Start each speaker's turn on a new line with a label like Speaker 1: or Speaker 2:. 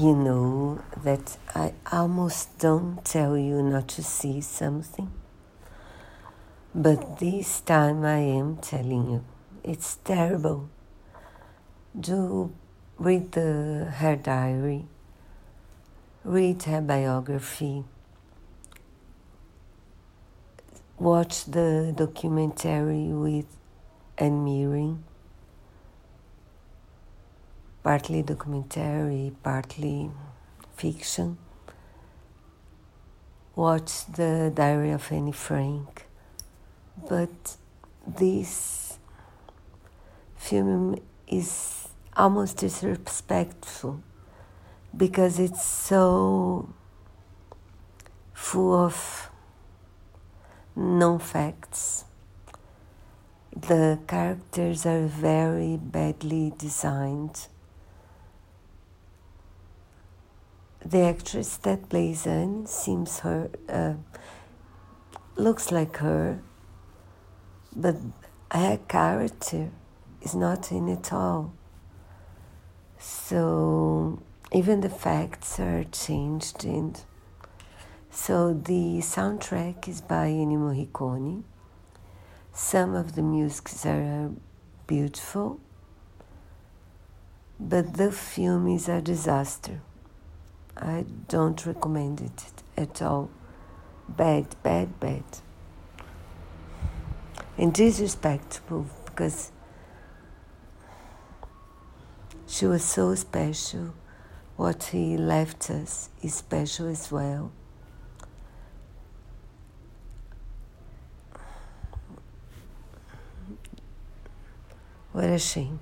Speaker 1: You know that I almost don't tell you not to see something, but this time I am telling you. It's terrible. Do read the, her diary, read her biography, watch the documentary with Helen Mirren partly documentary, partly fiction. Watch the Diary of Anne Frank, but this film is almost disrespectful because it's so full of non facts. The characters are very badly designed the actress that plays Anne seems her uh, looks like her, but her character is not in it all. So even the facts are changed, and so the soundtrack is by Ennio Morricone. Some of the musics are beautiful, but the film is a disaster. I don't recommend it at all. Bad, bad, bad. And disrespectful because she was so special. What he left us is special as well. What a shame.